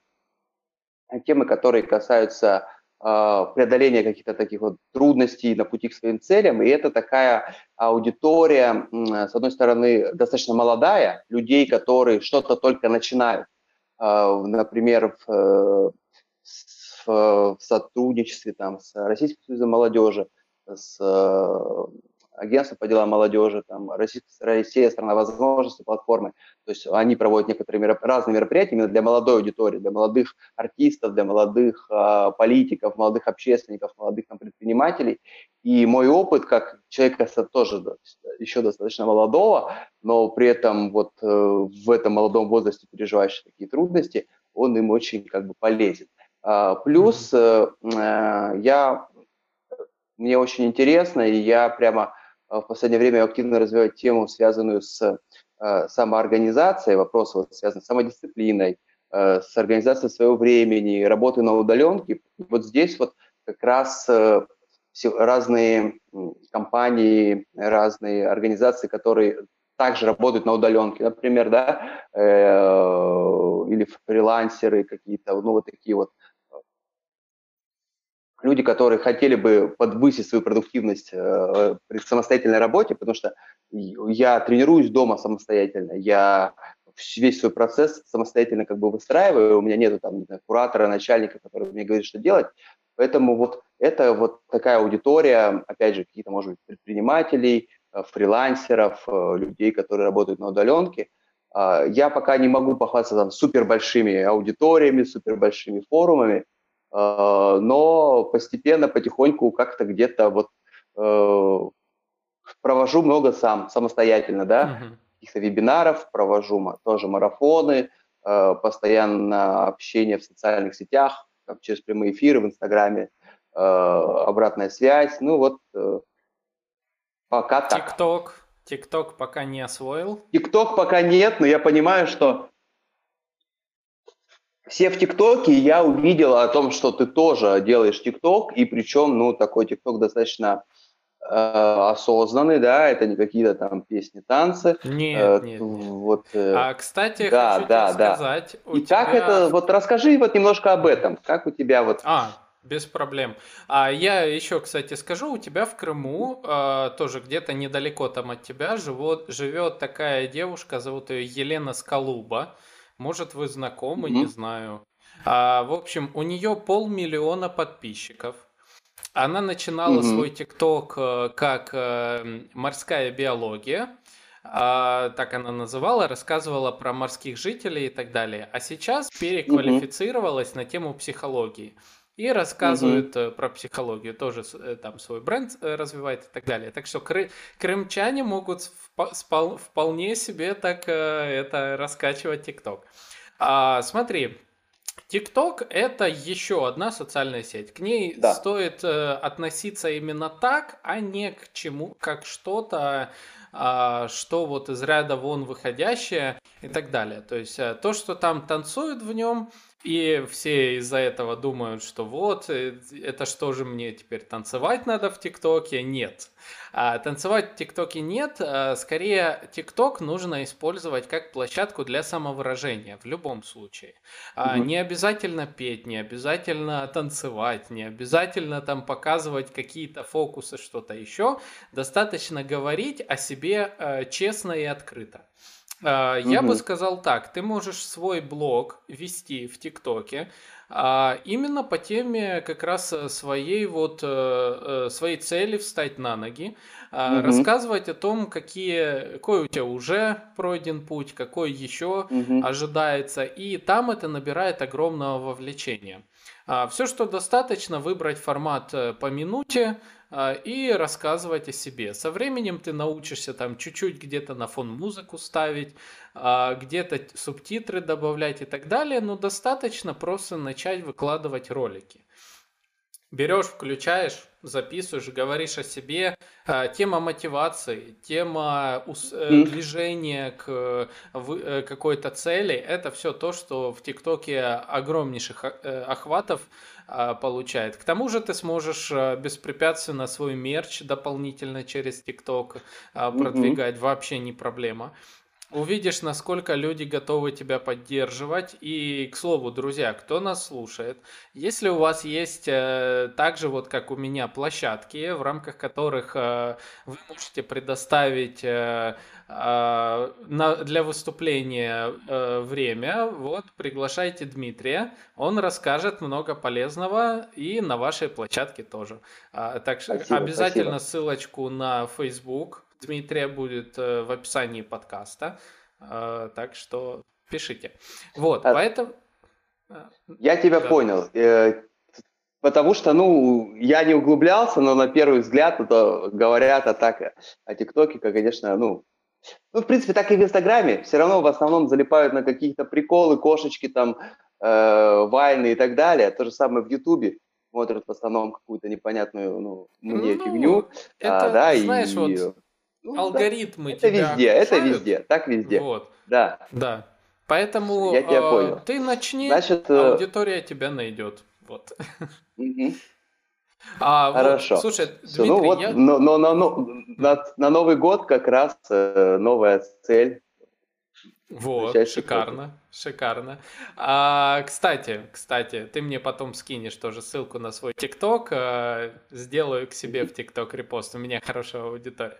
темы, которые касаются преодоления каких-то таких вот трудностей на пути к своим целям. И это такая аудитория, с одной стороны, достаточно молодая, людей, которые что-то только начинают. Например, в, в сотрудничестве там, с Российским союзом молодежи, с агентство по делам молодежи, там, Россия, Россия страна возможностей, платформы. То есть они проводят некоторые мероп... разные мероприятия именно для молодой аудитории, для молодых артистов, для молодых э, политиков, молодых общественников, молодых там, предпринимателей. И мой опыт, как человека тоже еще достаточно молодого, но при этом вот э, в этом молодом возрасте переживающий такие трудности, он им очень как бы полезен. А, плюс э, э, я мне очень интересно, и я прямо в последнее время активно развивать тему, связанную с э, самоорганизацией, вопросы вот, связанные с самодисциплиной, э, с организацией своего времени, работы на удаленке. Вот здесь вот как раз э, разные компании, разные организации, которые также работают на удаленке, например, да, или фрилансеры какие-то, ну вот такие вот люди, которые хотели бы подвысить свою продуктивность э, при самостоятельной работе, потому что я тренируюсь дома самостоятельно, я весь свой процесс самостоятельно как бы выстраиваю, у меня нету там куратора, начальника, который мне говорит, что делать, поэтому вот это вот такая аудитория, опять же, какие-то, может быть, предпринимателей, э, фрилансеров, э, людей, которые работают на удаленке. А, я пока не могу похвастаться там супер большими аудиториями, супер большими форумами, но постепенно, потихоньку как-то где-то вот э, провожу много сам, самостоятельно, да, uh-huh. каких-то вебинаров, провожу тоже марафоны, э, постоянно общение в социальных сетях, там, через прямые эфиры в Инстаграме, э, обратная связь, ну вот пока так.
ТикТок, ТикТок пока не освоил?
ТикТок пока нет, но я понимаю, что все в ТикТоке, я увидел о том, что ты тоже делаешь ТикТок, и причем, ну, такой ТикТок достаточно э, осознанный, да, это не какие-то там песни, танцы.
Нет, э, нет, Вот,
э,
а, кстати, да, хочу да, тебе да. сказать...
И тебя... как это, вот расскажи вот немножко об этом, как у тебя вот...
А, без проблем. А я еще, кстати, скажу, у тебя в Крыму, э, тоже где-то недалеко там от тебя, живет, живет такая девушка, зовут ее Елена Скалуба. Может, вы знакомы, mm-hmm. не знаю. А, в общем, у нее полмиллиона подписчиков. Она начинала mm-hmm. свой ТикТок э, как э, морская биология. А, так она называла, рассказывала про морских жителей и так далее. А сейчас переквалифицировалась mm-hmm. на тему психологии и рассказывает mm-hmm. про психологию, тоже там свой бренд развивает и так далее. Так что кры- крымчане могут вполне себе так это раскачивать ТикТок. А, смотри, ТикТок это еще одна социальная сеть. К ней да. стоит э, относиться именно так, а не к чему, как что-то, э, что вот из ряда вон выходящее и так далее. То есть э, то, что там танцуют в нем, и все из-за этого думают, что вот, э, это что же мне теперь танцевать надо в ТикТоке? Нет. А, танцевать в ТикТоке нет. А, скорее, ТикТок нужно использовать как площадку для самовыражения в любом случае. А, Не обязательно петь, не обязательно танцевать, не обязательно там показывать какие-то фокусы, что-то еще. Достаточно говорить о себе а, честно и открыто. Угу. Я бы сказал так, ты можешь свой блог вести в ТикТоке, а именно по теме как раз своей вот э, э, своей цели встать на ноги, угу. рассказывать о том, какие, какой у тебя уже пройден путь, какой еще угу. ожидается, и там это набирает огромного вовлечения. А, Все, что достаточно, выбрать формат э, по минуте, а, и рассказывать о себе. Со временем ты научишься там чуть-чуть где-то на фон музыку ставить, а, где-то субтитры добавлять и так далее, но достаточно просто начать выкладывать ролики. Берешь, включаешь, записываешь, говоришь о себе. А, тема мотивации, тема э, движения к э, какой-то цели – это все то, что в ТикТоке огромнейших э, охватов а, получает. К тому же ты сможешь беспрепятственно свой мерч дополнительно через ТикТок а, продвигать, вообще не проблема. Увидишь, насколько люди готовы тебя поддерживать. И, к слову, друзья, кто нас слушает, если у вас есть э, также вот как у меня площадки, в рамках которых э, вы можете предоставить э, э, на, для выступления э, время, вот приглашайте Дмитрия, он расскажет много полезного и на вашей площадке тоже. А, так что
Спасибо,
обязательно
спасибо.
ссылочку на Facebook Дмитрия будет э, в описании подкаста. Э, Так что пишите. Вот,
А,
поэтому... э,
Я тебя
Да.
понял. Потому что, ну, я не углублялся, но на первый взгляд это говорят а так о ТикТоке, как, конечно, ну, ну, в принципе, так и в Инстаграме. Все равно в основном залипают на какие-то приколы, кошечки там, э, вайны и так далее. То же самое в Ютубе. Смотрят в основном какую-то непонятную, ну, мне
Ну,
фигню.
это,
а, да,
знаешь,
и...
вот
ну, да,
алгоритмы
это
тебя
везде, это
окружают.
везде, так везде.
Вот,
Да.
да. Поэтому
Я тебя
э,
понял.
ты начни,
Значит, э,
аудитория тебя найдет. Вот. *laughs* А, вот,
Хорошо.
слушай,
Всё,
Дмитрий,
ну вот,
я...
но, но- но- но- на, на Новый год как раз э, новая цель.
Вот, шикарно, шикарно. А, кстати, кстати, ты мне потом скинешь тоже ссылку на свой ТикТок, а, сделаю к себе в ТикТок репост, у меня хорошая аудитория.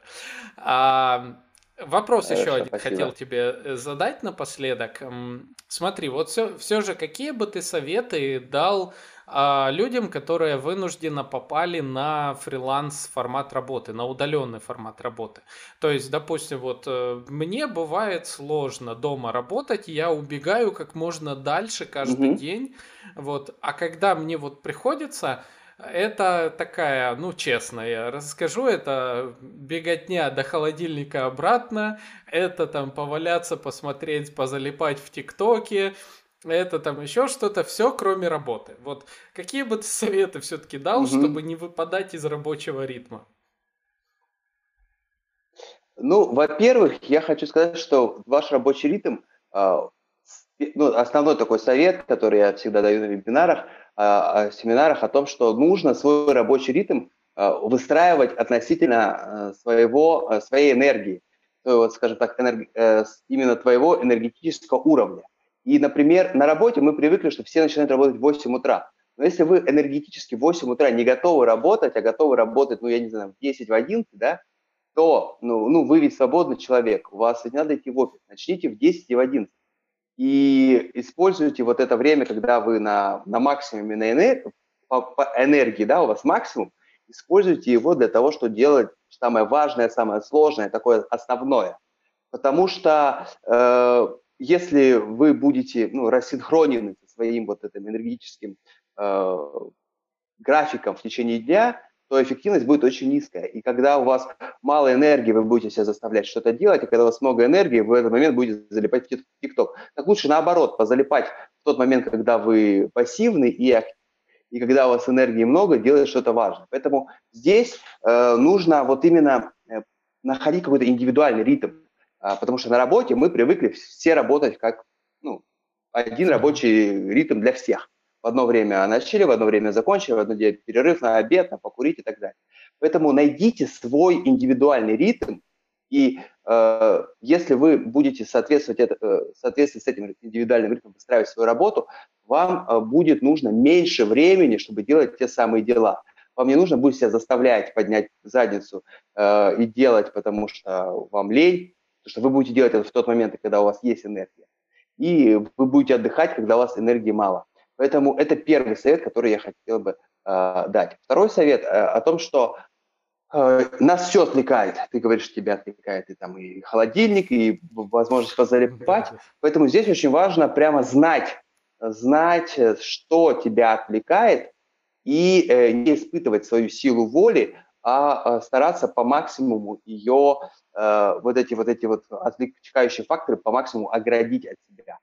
А, вопрос еще
Хорошо,
один
спасибо.
хотел тебе э, задать напоследок. Смотри, вот все, все же, какие бы ты советы дал людям, которые вынужденно попали на фриланс формат работы, на удаленный формат работы? То есть, допустим, вот э, мне бывает сложно дома работать, я убегаю как можно дальше каждый
Мгм.
день, вот, а когда мне вот приходится, это такая, ну, честно, я расскажу, это беготня до холодильника обратно, это там поваляться, посмотреть, позалипать в ТикТоке, это там еще что-то, все кроме работы. Вот какие бы ты советы все-таки дал,
Мгм.
чтобы не выпадать из рабочего ритма?
Ну, во-первых, я хочу сказать, что ваш рабочий ритм, а, ну, основной такой совет, который я всегда даю на вебинарах, а, а, семинарах, о том, что нужно свой рабочий ритм выстраивать относительно своего, своей энергии, то, вот, скажем так, энерг- э, именно твоего энергетического уровня. И, например, на работе мы привыкли, что все начинают работать в 8 утра. Но если вы энергетически в 8 утра не готовы работать, а готовы работать, ну, я не знаю, в 10, в 11, да, то, ну, ну, вы ведь свободный человек, у вас не надо идти в офис, начните в 10 и в 11. И используйте вот это время, когда вы на, на максимуме на энер- по, по энергии, да, у вас максимум, используйте его для того, чтобы делать самое важное, самое сложное, такое основное. Потому что э, если вы будете ну, рассинхронены со своим вот этим энергетическим э, графиком в течение дня, то эффективность будет очень низкая. И когда у вас мало энергии, вы будете себя заставлять что-то делать, а когда у вас много энергии, вы в этот момент будете залипать в ТикТок. Так лучше наоборот, позалипать в тот момент, когда вы пассивны и, ак- и когда у вас энергии много, делать что-то важное. Поэтому здесь э, нужно вот именно э, находить какой-то индивидуальный ритм, потому что на работе мы привыкли все работать как ну, один рабочий ритм для всех. В одно время начали, в одно время закончили, в одно время перерыв на обед, на покурить и так далее. Поэтому найдите свой индивидуальный ритм, и э, если вы будете соответствовать, это, э, соответствовать с этим индивидуальным ритмом, выстраивать свою работу, вам э, будет нужно меньше времени, чтобы делать те самые дела. Вам не нужно будет себя заставлять поднять задницу э, и делать, потому что вам лень, потому что вы будете делать это в тот момент, когда у вас есть энергия. И вы будете отдыхать, когда у вас энергии мало. Поэтому это первый совет, который я хотел бы э, дать. Второй совет э, о том, что э, нас все отвлекает. Ты говоришь, тебя отвлекает и там и холодильник, и возможность позалипать. Поэтому здесь очень важно прямо знать, знать, э, что тебя отвлекает, и э, не испытывать свою силу воли, а э, стараться по максимуму ее, э, вот эти вот эти вот отвлекающие факторы по максимуму оградить от себя.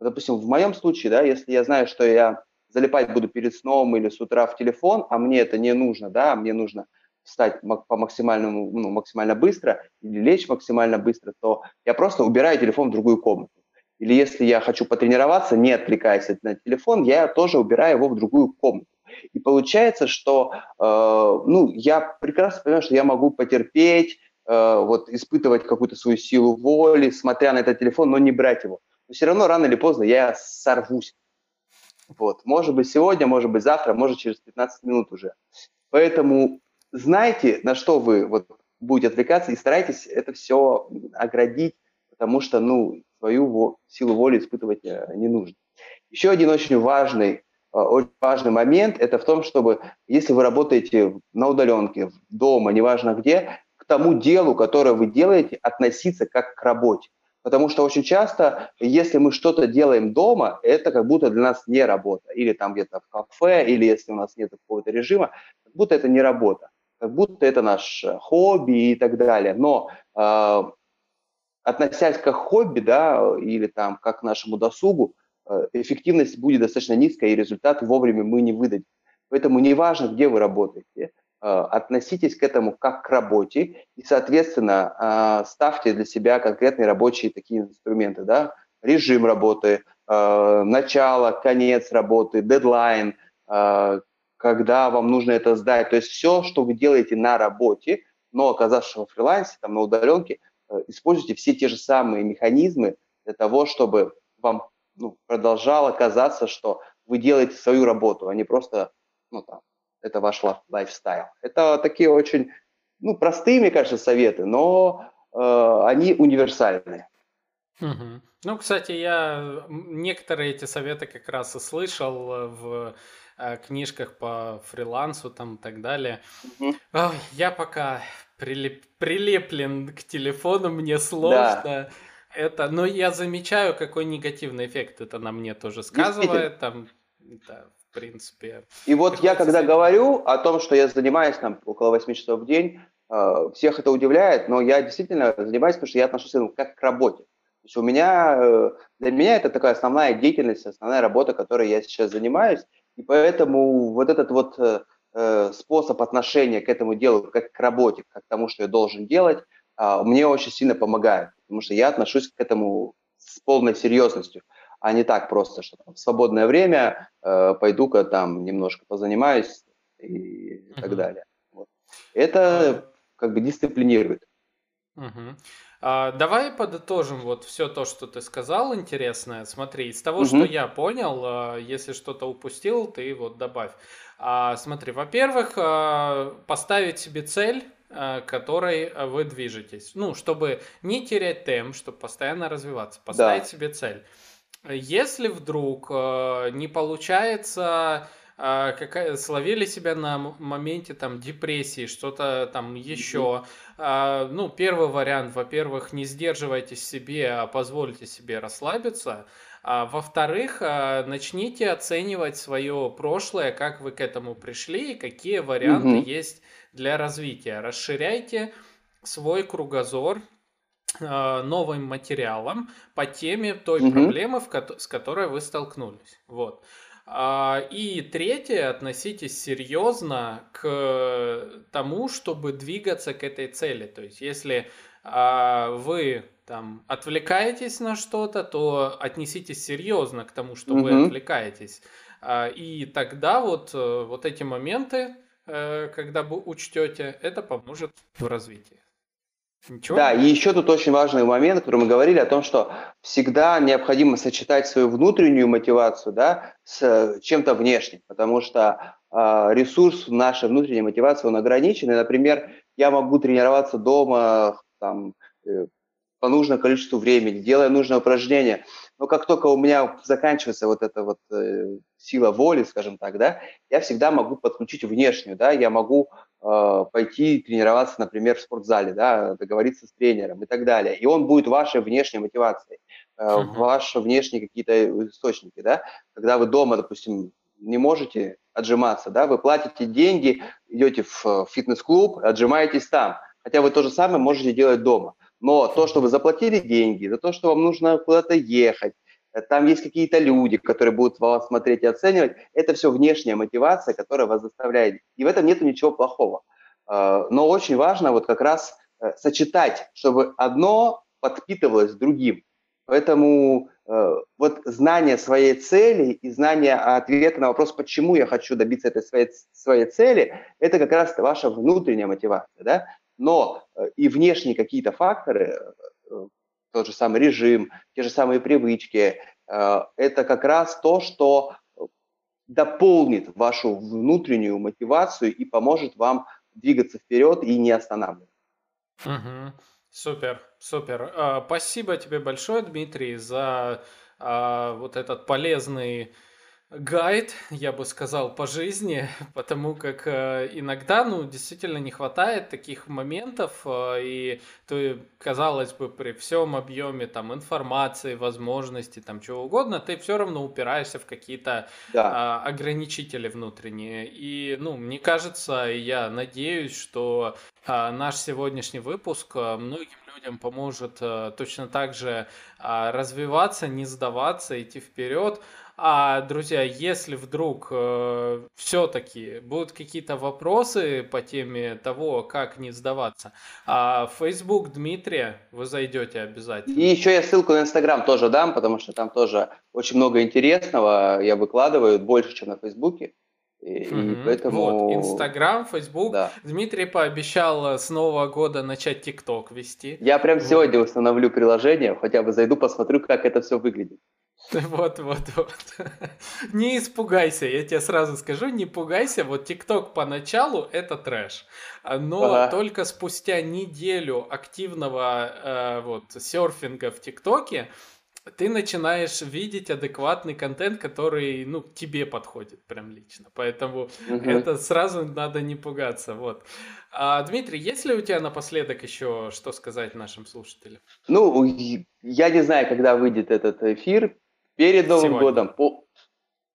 Допустим, в моем случае, да, если я знаю, что я залипать буду перед сном или с утра в телефон, а мне это не нужно, да, мне нужно встать по максимальному, ну, максимально быстро или лечь максимально быстро, то я просто убираю телефон в другую комнату. Или если я хочу потренироваться, не отвлекаясь от- на телефон, я тоже убираю его в другую комнату. И получается, что э, ну, я прекрасно понимаю, что я могу потерпеть, э, вот испытывать какую-то свою силу воли, смотря на этот телефон, но не брать его. Но все равно рано или поздно я сорвусь. Вот. Может быть сегодня, может быть завтра, может через 15 минут уже. Поэтому знайте, на что вы вот будете отвлекаться и старайтесь это все оградить, потому что, ну, свою силу воли испытывать э, не нужно. Еще один очень важный, очень важный момент – это в том, чтобы, если вы работаете на удаленке, дома, неважно где, к тому делу, которое вы делаете, относиться как к работе. Потому что очень часто, если мы что-то делаем дома, это как будто для нас не работа. Или там где-то в кафе, или если у нас нет какого-то режима, как будто это не работа. Как будто это наш э, хобби и так далее. Но э, относясь к хобби, да, или там как к нашему досугу, эффективность будет достаточно низкая, и результат вовремя мы не выдадим. Поэтому неважно, где вы работаете, Э, относитесь к этому как к работе и, соответственно, э, ставьте для себя конкретные рабочие такие инструменты, да, режим работы, э, начало, конец работы, дедлайн, когда вам нужно это сдать. То есть все, что вы делаете на работе, но оказавшись в фрилансе, там, на удаленке, используйте все те же самые механизмы для того, чтобы вам ну, продолжало казаться, что вы делаете свою работу, а не просто ну, там, это ваш лайфстайл. Это такие очень ну, простые, мне кажется, советы, но э, они универсальные.
Угу. Ну, кстати, я некоторые эти советы как раз и слышал в э, книжках по фрилансу там и так далее. Угу. Ой, я пока прилеп, прилеплен к телефону, мне сложно. Да. Это, но я замечаю, какой негативный эффект это на мне тоже сказывает. Там, да, в принципе.
И вот я когда говорю о том, что я занимаюсь там около 8 часов в день, э, всех это удивляет, но я действительно занимаюсь, потому что я отношусь к этому как к работе. То есть у меня, э, для меня это такая основная деятельность, основная работа, которой я сейчас занимаюсь, и поэтому вот этот вот э, способ отношения к этому делу, как к работе, как к тому, что я должен делать, мне очень сильно помогает, потому что я отношусь к этому с полной серьезностью а не так просто, что там, в свободное время э, пойду-ка там немножко позанимаюсь и uh-huh. так далее. Вот. Это как бы дисциплинирует.
Uh-huh. А, давай подытожим вот все то, что ты сказал, интересное. Смотри, из того, uh-huh. что я понял, а, если что-то упустил, ты вот добавь. А, смотри, во-первых, а, поставить себе цель которой вы движетесь. Ну, чтобы не терять темп, чтобы постоянно развиваться. Поставить да. себе цель. Если вдруг э, не получается, э, какая, словили себя на моменте там депрессии, что-то там еще, э, ну, первый вариант, во-первых, не сдерживайте себе, а позвольте себе расслабиться. А, во-вторых, э, начните оценивать свое прошлое, как вы к этому пришли и какие варианты угу. есть для развития. Расширяйте свой кругозор, а, новым материалом по теме той угу. проблемы, с которой вы столкнулись. Вот. А, и третье, относитесь серьезно к тому, чтобы двигаться к этой цели. То есть, если вы там отвлекаетесь на что-то, то отнеситесь серьезно к тому, что угу. вы отвлекаетесь. И тогда вот, э, вот эти моменты, э, когда вы учтете, это поможет в развитии.
Ничего? Да, и еще тут очень важный момент, который мы говорили о том, что всегда необходимо сочетать свою внутреннюю мотивацию да, с чем-то внешним, потому что э, ресурс нашей внутренней мотивации, он ограничен. И, например, я могу тренироваться дома там, э, по нужному количеству времени, делая нужное упражнение, но как только у меня заканчивается вот эта вот э, сила воли, скажем так, да, я всегда могу подключить внешнюю, да, я могу э, пойти тренироваться, например, в спортзале, да, договориться с тренером и так далее. И он будет вашей внешней мотивацией, э, uh-huh. ваши внешние какие-то источники, да. Когда вы дома, допустим, не можете отжиматься, да, вы платите деньги, идете в фитнес-клуб, отжимаетесь там, хотя вы то же самое можете делать дома. Но то, что вы заплатили деньги, за то, что вам нужно куда-то ехать, э, там есть какие-то люди, которые будут вас смотреть и оценивать, это все внешняя мотивация, которая вас заставляет. И в этом нет ничего плохого. Э, но очень важно вот как раз э, сочетать, чтобы одно подпитывалось другим. Поэтому вот знание своей цели и знание ответа на вопрос, почему я хочу добиться этой своей, своей цели, это как раз ваша внутренняя мотивация. Да? Но э, и внешние какие-то факторы, э, тот же самый режим, те же самые привычки, это как раз то, что дополнит вашу внутреннюю мотивацию и поможет вам двигаться вперед и не останавливаться.
Угу. Супер, супер. А, спасибо тебе большое, Дмитрий, за а, вот этот полезный гайд, я бы сказал, по жизни, *laughs* потому как э, иногда, ну, действительно не хватает таких моментов, э, и то, казалось бы, при всем объеме там информации, возможностей, там чего угодно, ты все равно упираешься в какие-то да. э, ограничители внутренние. И, ну, мне кажется, я надеюсь, что э, наш сегодняшний выпуск э, многим людям поможет э, точно так же э, развиваться, не сдаваться, идти вперед. А, друзья, если вдруг э, все-таки будут какие-то вопросы по теме того, как не сдаваться, а в Facebook Дмитрия вы зайдете обязательно.
И еще я ссылку на Инстаграм тоже дам, потому что там тоже очень много интересного я выкладываю, больше, чем на Фейсбуке.
И, поэтому... Вот, Инстаграм, Фейсбук. Да. Дмитрий пообещал с Нового года начать ТикТок вести.
Я прям вот. сегодня установлю приложение, хотя бы зайду, посмотрю, как это все выглядит. *laughs*
Вот, вот, вот. *laughs* Не испугайся, я тебе сразу скажу, не пугайся. Вот ТикТок поначалу это трэш, но ага. только спустя неделю активного э, вот серфинга в ТикТоке ты начинаешь видеть адекватный контент, который, ну, тебе подходит прям лично. Поэтому угу. это сразу надо не пугаться. Вот. А, Дмитрий, есть ли у тебя напоследок еще что сказать нашим слушателям?
Ну, я не знаю, когда выйдет этот эфир, перед Новым Сегодня. годом, по,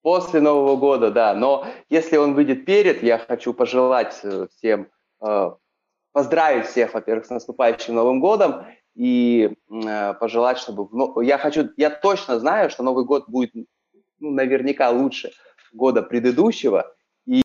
после Нового года, да. Но если он выйдет перед, я хочу пожелать э, всем, э, поздравить всех, во-первых, с наступающим Новым годом и э, пожелать, чтобы... Ну, я хочу, я точно знаю, что Новый год будет ну, наверняка лучше года предыдущего,